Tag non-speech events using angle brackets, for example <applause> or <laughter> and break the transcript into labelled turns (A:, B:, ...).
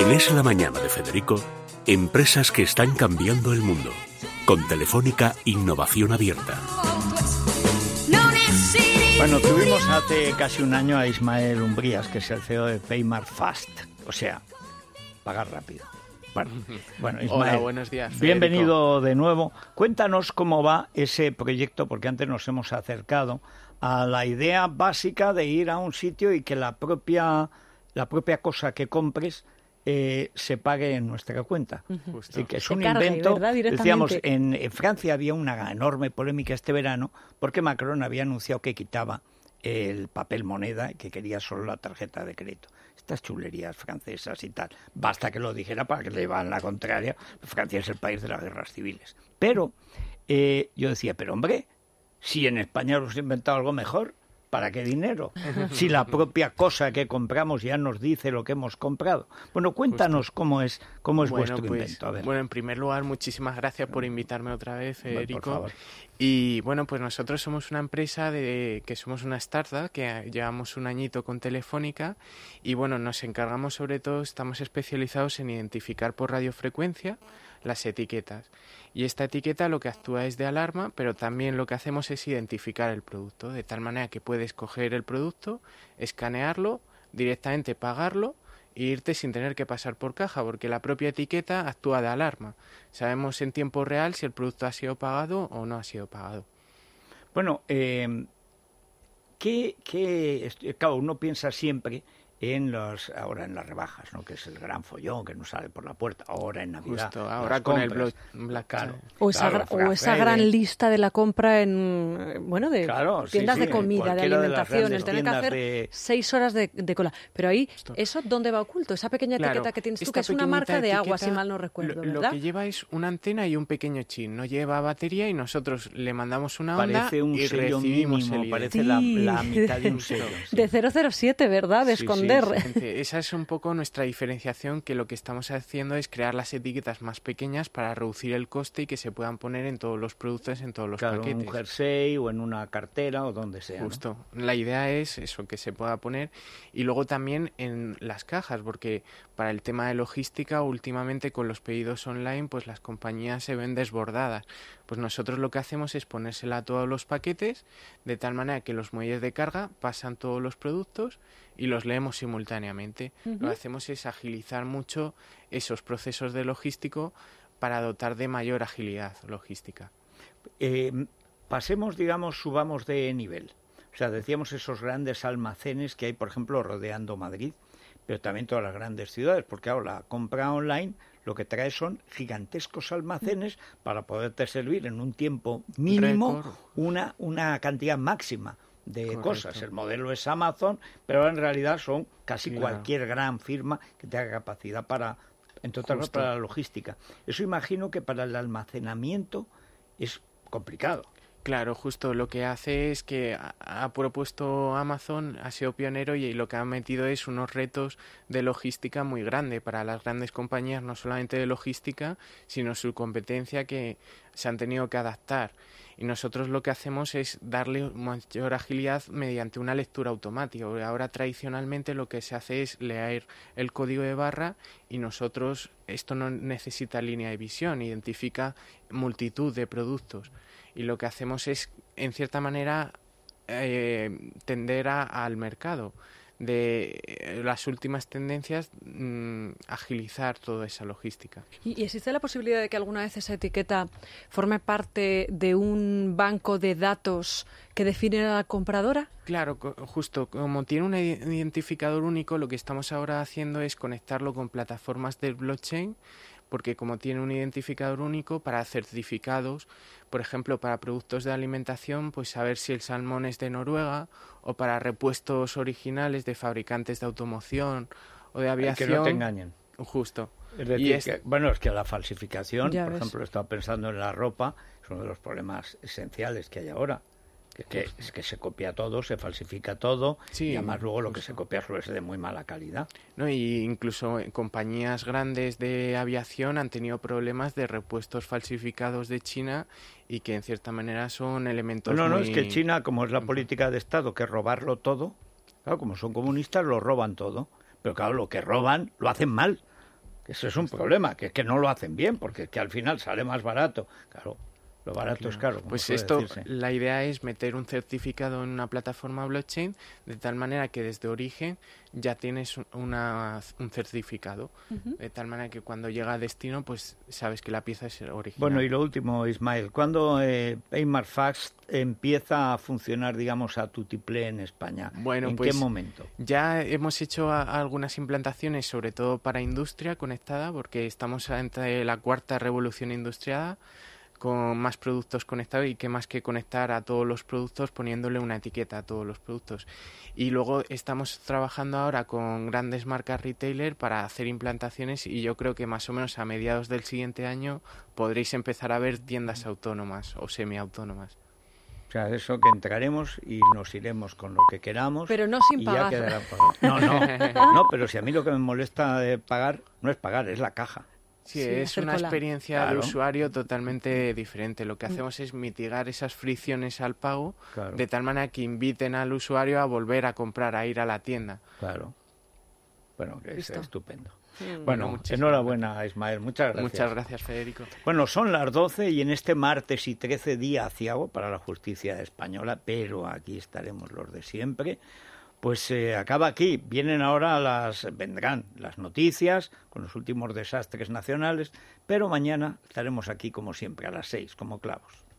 A: En Es la Mañana de Federico, empresas que están cambiando el mundo. Con Telefónica Innovación Abierta.
B: Bueno, tuvimos hace casi un año a Ismael Umbrías, que es el CEO de Paymart Fast, o sea, pagar rápido. Bueno, <laughs> bueno Ismael,
C: Hola, buenos días. Federico.
B: bienvenido de nuevo. Cuéntanos cómo va ese proyecto, porque antes nos hemos acercado a la idea básica de ir a un sitio y que la propia, la propia cosa que compres eh, se pague en nuestra cuenta. Así que es
D: Se
B: un
D: cargue,
B: invento. Decíamos, en, en Francia había una enorme polémica este verano porque Macron había anunciado que quitaba el papel moneda y que quería solo la tarjeta de crédito. Estas chulerías francesas y tal. Basta que lo dijera para que le llevan la contraria. Francia es el país de las guerras civiles. Pero eh, yo decía, pero hombre, si en España hemos inventado algo mejor, ¿para qué dinero? <laughs> Si la propia cosa que compramos ya nos dice lo que hemos comprado. Bueno, cuéntanos cómo es, cómo es
C: Bueno,
B: vuestro
C: pues,
B: invento. A ver.
C: bueno, en primer lugar, muchísimas gracias por invitarme otra vez, Federico. Y bueno, pues nosotros somos una empresa de que somos una startup que llevamos un añito con Telefónica y bueno, nos encargamos sobre todo, estamos especializados en identificar por radiofrecuencia las etiquetas. Y esta etiqueta lo que actúa es de alarma, pero también lo que hacemos es identificar el producto, de tal manera que puedes coger el producto, escanearlo, directamente pagarlo e irte sin tener que pasar por caja, porque la propia etiqueta actúa de alarma. Sabemos en tiempo real si el producto ha sido pagado o no ha sido pagado.
B: Bueno, eh, ¿qué, qué est- claro, uno piensa siempre en los, ahora en las rebajas, ¿no? que es el gran follón que nos sale por la puerta, ahora en Navidad.
C: Justo, ahora con el
B: compras.
C: Blo- Black
B: Claro.
D: O esa,
B: Claro,
D: gra- o esa gran lista de la compra en, bueno, de
B: Claro, sí,
D: tiendas
B: sí,
D: de
B: en
D: comida, de
B: de
D: alimentación,
B: grandes
D: el tener que hacer
B: de-
D: seis horas de, de cola. Pero ahí, ¿eso dónde va oculto? Esa pequeña
C: Claro,
D: etiqueta que tienes tú, que es una marca de agua, si mal no recuerdo,
C: lo, lo que lleva es una antena y un pequeño chip. No lleva batería y nosotros le mandamos una onda
B: Parece un
C: y
B: sello
C: recibimos
B: mínimo,
C: el
B: parece la,
D: Sí.
B: la mitad de un <laughs> sello. sí.
D: De 007, ¿verdad? De
B: Sí,
C: Gente, <laughs> Esa es un poco nuestra diferenciación, que lo que estamos haciendo es crear las etiquetas más pequeñas para reducir el coste y que se puedan poner en todos los productos, en todos los
B: Claro, en
C: paquetes.
B: un jersey o en una cartera o donde sea. ¿no?
C: Justo. La idea es eso, que se pueda poner. Y luego también en las cajas, porque para el tema de logística, últimamente con los pedidos online, pues las compañías se ven desbordadas. Pues nosotros lo que hacemos es ponérsela a todos los paquetes, de tal manera que los muelles de carga pasan todos los productos y los leemos simultáneamente. Lo que hacemos es agilizar mucho esos procesos de logístico para dotar de mayor agilidad logística.
B: Eh, pasemos, digamos, subamos de nivel. O sea, decíamos esos grandes almacenes que hay, por ejemplo, rodeando Madrid, pero también todas las grandes ciudades, porque ahora la compra online lo que trae son gigantescos almacenes para poderte servir en un tiempo mínimo una, una cantidad máxima de
C: Correcto.
B: cosas. El modelo es Amazon, pero en realidad son casi
C: Claro.
B: cualquier gran firma que tenga capacidad para, cosas,
C: Justo.
B: para la logística. Eso imagino que para el almacenamiento es complicado.
C: Claro, justo lo que hace es que ha, propuesto Amazon, ha sido pionero y lo que ha metido es unos retos de logística muy grande para las grandes compañías, no solamente de logística, sino su competencia que se han tenido que adaptar. Y nosotros lo que hacemos es darle mayor agilidad mediante una lectura automática. Ahora tradicionalmente lo que se hace es leer el código de barra y nosotros, esto no necesita línea de visión, identifica multitud de productos y lo que hacemos es, en cierta manera, eh, tender a- al mercado de eh, las últimas tendencias, mm, agilizar toda esa logística.
D: ¿Y y existe la posibilidad de que alguna vez esa etiqueta forme parte de un banco de datos que define a la compradora?
C: Claro, co- justo como tiene un ide- identificador único, lo que estamos ahora haciendo es conectarlo con plataformas del blockchain, porque como tiene un identificador único para certificados, por ejemplo, para productos de alimentación, pues saber si el salmón es de Noruega, o para repuestos originales de fabricantes de automoción o de
B: Que
C: aviación.
B: no te engañen.
C: Justo.
B: Es
C: Y
B: decir,
C: es-
B: que, bueno, es que la falsificación,
D: Ya
B: por
D: ves.
B: ejemplo, estaba pensando en la ropa, es uno de los problemas esenciales que hay ahora. Que, que- es que se copia todo, se falsifica todo,
C: Sí,
B: y además luego lo que se copia suele ser de muy mala calidad.
C: ¿no? Y incluso eh, compañías grandes de aviación han tenido problemas de repuestos falsificados de China y que en cierta manera son elementos
B: No, no,
C: muy-
B: es que China, como es la política de Estado, que es robarlo todo, claro, como son comunistas, lo roban todo. Pero claro, lo que roban lo hacen mal. Eso es un problema, que, que no lo hacen bien, porque que al final sale más barato. Claro, lo barato es caro.
C: Pues esto, la idea es meter un certificado en una plataforma blockchain de tal manera que desde origen ya tienes una, un certificado. De tal manera que cuando llega a destino, pues sabes que la pieza es original.
B: Bueno, y lo último, Ismael, ¿cuándo eh, Paymar Fax empieza a funcionar, digamos, a tutiplé en España?
C: Bueno,
B: ¿En
C: pues
B: qué momento?
C: Ya hemos hecho algunas implantaciones, sobre todo para industria conectada, porque estamos entre la cuarta revolución industrial con más productos conectados y que más que conectar a todos los productos poniéndole una etiqueta a todos los productos. Y luego estamos trabajando ahora con grandes marcas retailer para hacer implantaciones y yo creo que más o menos a mediados del siguiente año podréis empezar a ver tiendas autónomas o semiautónomas.
B: O sea, eso que entraremos y nos iremos con lo que queramos.
D: Pero no sin pagar.
B: No, no, <laughs> no, pero si a mí lo que me molesta de pagar no es pagar, es la caja.
C: Sí, es una experiencia de usuario totalmente diferente. Lo que mm. hacemos es mitigar esas fricciones al pago de tal manera que inviten al usuario a volver a comprar, a ir a la tienda.
B: Claro. Bueno, que es estupendo. Mm. Bueno, enhorabuena Ismael, muchas gracias.
C: Muchas gracias Federico.
B: Bueno, son las 12 y en este martes y 13 día aciago para la justicia española, pero aquí estaremos los de siempre pues se acaba aquí. Vienen ahora las, vendrán las noticias con los últimos desastres nacionales, pero mañana estaremos aquí como siempre a las seis, como clavos.